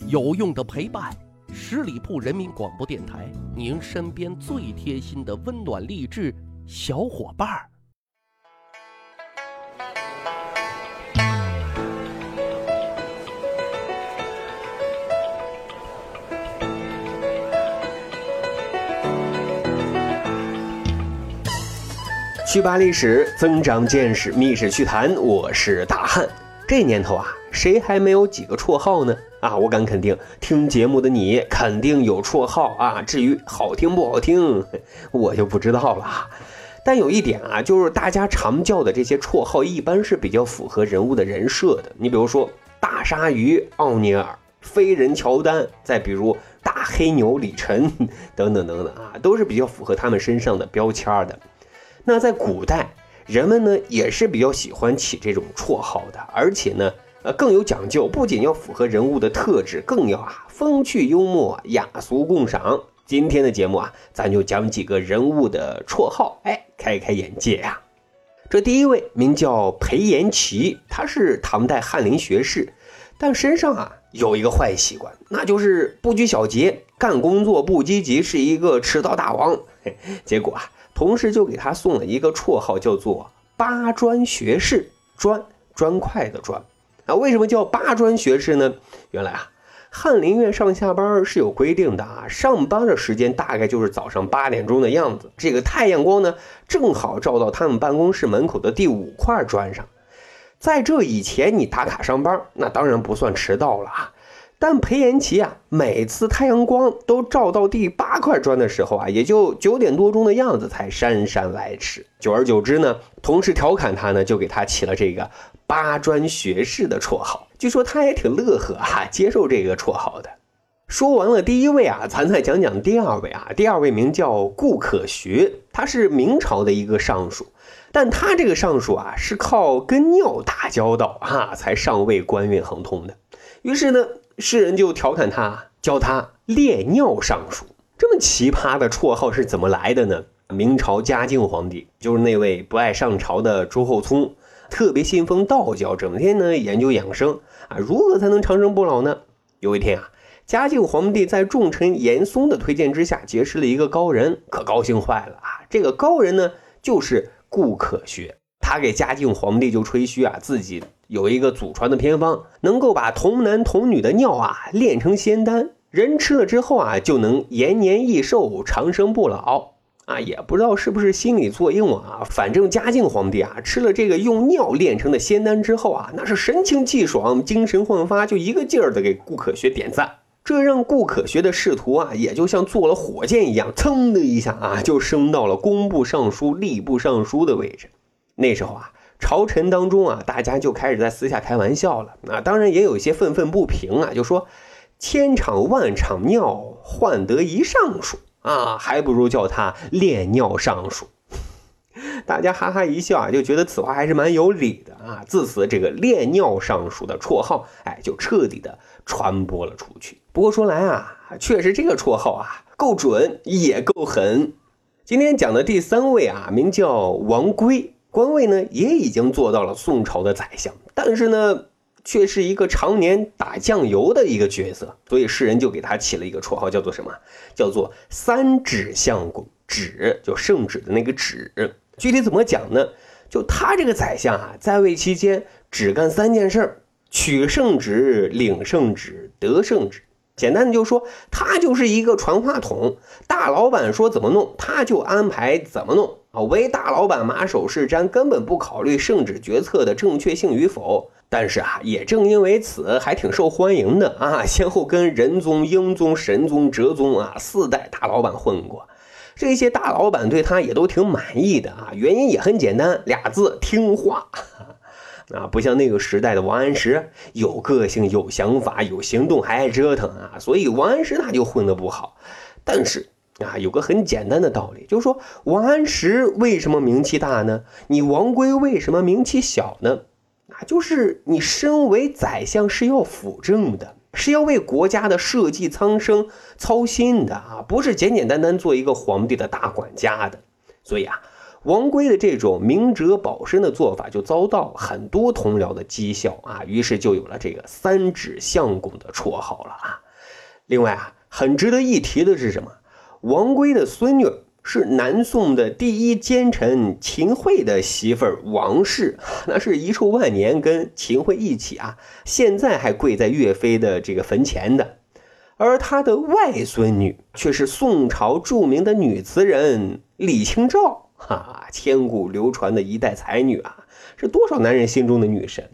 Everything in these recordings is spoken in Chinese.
有用的陪伴，十里铺人民广播电台，您身边最贴心的温暖励志小伙伴儿。去扒历史，增长见识，密室趣谈。我是大汉。这年头啊，谁还没有几个绰号呢？啊，我敢肯定，听节目的你肯定有绰号啊。至于好听不好听，我就不知道了。但有一点啊，就是大家常叫的这些绰号，一般是比较符合人物的人设的。你比如说大鲨鱼奥尼尔、飞人乔丹，再比如大黑牛李晨等等等等啊，都是比较符合他们身上的标签的。那在古代，人们呢也是比较喜欢起这种绰号的，而且呢，呃更有讲究，不仅要符合人物的特质，更要啊风趣幽默、雅俗共赏。今天的节目啊，咱就讲几个人物的绰号，哎，开开眼界呀。这第一位名叫裴延齐，他是唐代翰林学士，但身上啊有一个坏习惯，那就是不拘小节，干工作不积极，是一个迟到大王。结果啊。同事就给他送了一个绰号，叫做“八专学士”，专砖块的砖啊。为什么叫八专学士呢？原来啊，翰林院上下班是有规定的啊，上班的时间大概就是早上八点钟的样子。这个太阳光呢，正好照到他们办公室门口的第五块砖上。在这以前，你打卡上班，那当然不算迟到了啊。但裴延齐啊，每次太阳光都照到第八块砖的时候啊，也就九点多钟的样子才姗姗来迟。久而久之呢，同事调侃他呢，就给他起了这个“八砖学士”的绰号。据说他也挺乐呵啊，接受这个绰号的。说完了第一位啊，咱再讲讲第二位啊。第二位名叫顾可学，他是明朝的一个尚书，但他这个尚书啊，是靠跟尿打交道啊，才上位官运亨通的。于是呢。世人就调侃他，叫他“烈尿尚书”。这么奇葩的绰号是怎么来的呢？明朝嘉靖皇帝就是那位不爱上朝的朱厚熜，特别信奉道教，整天呢研究养生啊，如何才能长生不老呢？有一天啊，嘉靖皇帝在重臣严嵩的推荐之下，结识了一个高人，可高兴坏了啊！这个高人呢，就是顾可学。他给嘉靖皇帝就吹嘘啊，自己有一个祖传的偏方，能够把童男童女的尿啊炼成仙丹，人吃了之后啊就能延年益寿、长生不老啊！也不知道是不是心理作用啊，反正嘉靖皇帝啊吃了这个用尿炼成的仙丹之后啊，那是神清气爽、精神焕发，就一个劲儿的给顾可学点赞，这让顾可学的仕途啊也就像坐了火箭一样，噌的一下啊就升到了工部尚书、吏部尚书的位置。那时候啊，朝臣当中啊，大家就开始在私下开玩笑了。啊，当然也有一些愤愤不平啊，就说千场万场尿换得一尚书啊，还不如叫他炼尿尚书。大家哈哈一笑啊，就觉得此话还是蛮有理的啊。自此，这个炼尿尚书的绰号，哎，就彻底的传播了出去。不过说来啊，确实这个绰号啊，够准也够狠。今天讲的第三位啊，名叫王圭。官位呢也已经做到了宋朝的宰相，但是呢，却是一个常年打酱油的一个角色，所以世人就给他起了一个绰号，叫做什么？叫做三指相公。指就圣旨的那个旨。具体怎么讲呢？就他这个宰相啊，在位期间只干三件事：取圣旨、领圣旨、得圣旨。简单的就说，他就是一个传话筒，大老板说怎么弄，他就安排怎么弄啊。为大老板马首是瞻，根本不考虑圣旨决策的正确性与否。但是啊，也正因为此，还挺受欢迎的啊。先后跟仁宗、英宗、神宗、哲宗啊四代大老板混过，这些大老板对他也都挺满意的啊。原因也很简单，俩字：听话。啊，不像那个时代的王安石，有个性、有想法、有行动，还爱折腾啊，所以王安石他就混得不好。但是啊，有个很简单的道理，就是说王安石为什么名气大呢？你王圭为什么名气小呢？啊就是你身为宰相是要辅政的，是要为国家的社稷苍生操心的啊，不是简简单单做一个皇帝的大管家的。所以啊。王圭的这种明哲保身的做法就遭到很多同僚的讥笑啊，于是就有了这个“三指相公”的绰号了啊。另外啊，很值得一提的是什么？王圭的孙女是南宋的第一奸臣秦桧的媳妇儿王氏，那是遗臭万年，跟秦桧一起啊，现在还跪在岳飞的这个坟前的。而他的外孙女却是宋朝著名的女词人李清照，哈，千古流传的一代才女啊，是多少男人心中的女神。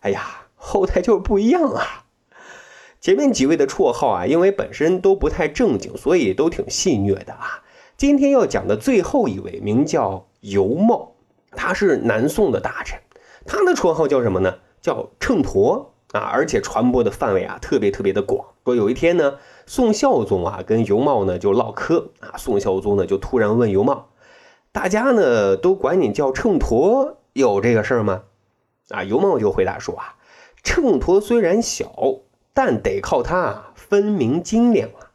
哎呀，后台就是不一样啊。前面几位的绰号啊，因为本身都不太正经，所以都挺戏谑的啊。今天要讲的最后一位名叫尤茂，他是南宋的大臣，他的绰号叫什么呢？叫秤砣啊，而且传播的范围啊特别特别的广。说有一天呢，宋孝宗啊跟尤茂呢就唠嗑啊，宋孝宗呢就突然问尤茂：“大家呢都管你叫秤砣，有这个事儿吗？”啊，尤茂就回答说：“啊，秤砣虽然小。”但得靠它分明精亮啊！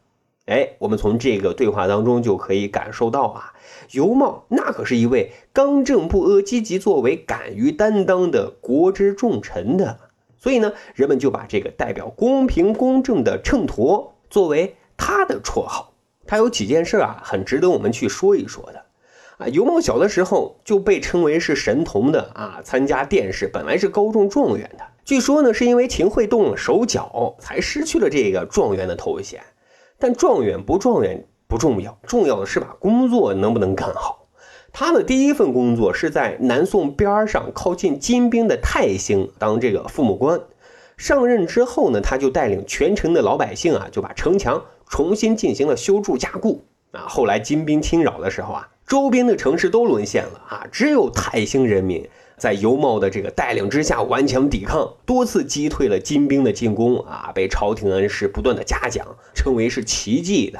哎，我们从这个对话当中就可以感受到啊，尤茂那可是一位刚正不阿、积极作为、敢于担当的国之重臣的。所以呢，人们就把这个代表公平公正的秤砣作为他的绰号。他有几件事啊，很值得我们去说一说的啊。尤梦小的时候就被称为是神童的啊，参加殿试本来是高中状元的。据说呢，是因为秦桧动了手脚，才失去了这个状元的头衔。但状元不状元不重要，重要的是把工作能不能干好。他的第一份工作是在南宋边上靠近金兵的泰兴当这个父母官。上任之后呢，他就带领全城的老百姓啊，就把城墙重新进行了修筑加固。啊，后来金兵侵扰的时候啊，周边的城市都沦陷了啊，只有泰兴人民。在尤茂的这个带领之下顽强抵抗，多次击退了金兵的进攻啊，被朝廷恩师不断的嘉奖，称为是奇迹的。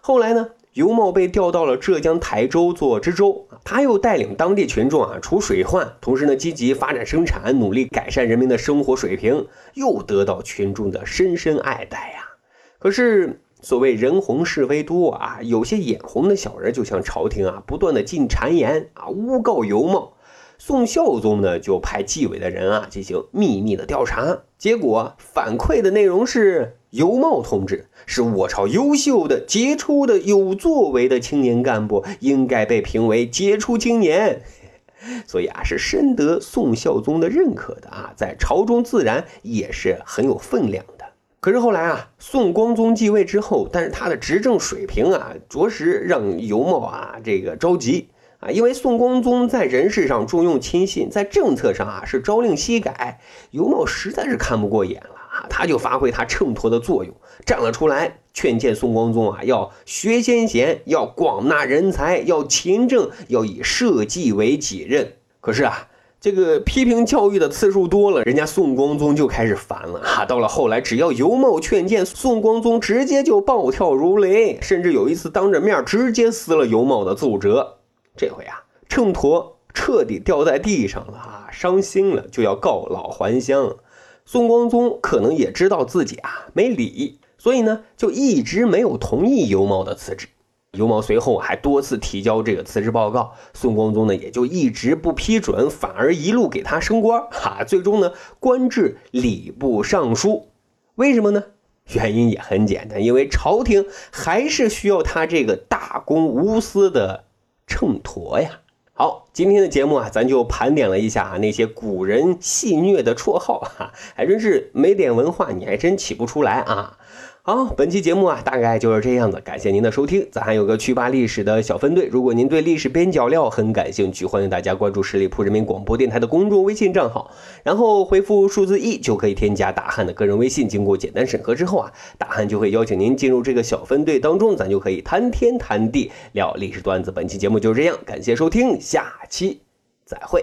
后来呢，尤茂被调到了浙江台州做知州，他又带领当地群众啊除水患，同时呢积极发展生产，努力改善人民的生活水平，又得到群众的深深爱戴呀。可是所谓人红是非多啊，有些眼红的小人就向朝廷啊不断的进谗言啊，诬告尤茂。宋孝宗呢，就派纪委的人啊进行秘密的调查，结果反馈的内容是尤茂同志是我朝优秀的、杰出的、有作为的青年干部，应该被评为杰出青年，所以啊是深得宋孝宗的认可的啊，在朝中自然也是很有分量。可是后来啊，宋光宗继位之后，但是他的执政水平啊，着实让尤茂啊这个着急。啊，因为宋光宗在人事上重用亲信，在政策上啊是朝令夕改，尤茂实在是看不过眼了啊，他就发挥他秤砣的作用，站了出来，劝谏宋光宗啊，要学先贤，要广纳人才，要勤政，要以社稷为己任。可是啊，这个批评教育的次数多了，人家宋光宗就开始烦了啊。到了后来，只要尤茂劝谏，宋光宗直接就暴跳如雷，甚至有一次当着面直接撕了尤茂的奏折。这回啊，秤砣彻底掉在地上了啊，伤心了，就要告老还乡。宋光宗可能也知道自己啊没理，所以呢，就一直没有同意尤茂的辞职。尤茂随后还多次提交这个辞职报告，宋光宗呢也就一直不批准，反而一路给他升官，哈，最终呢官至礼部尚书。为什么呢？原因也很简单，因为朝廷还是需要他这个大公无私的。秤砣呀，好，今天的节目啊，咱就盘点了一下那些古人戏谑的绰号，哈，还真是没点文化，你还真起不出来啊。好，本期节目啊，大概就是这样子。感谢您的收听，咱还有个趣吧历史的小分队。如果您对历史边角料很感兴趣，欢迎大家关注十里铺人民广播电台的公众微信账号，然后回复数字一就可以添加大汉的个人微信。经过简单审核之后啊，大汉就会邀请您进入这个小分队当中，咱就可以谈天谈地聊历史段子。本期节目就是这样，感谢收听，下期再会。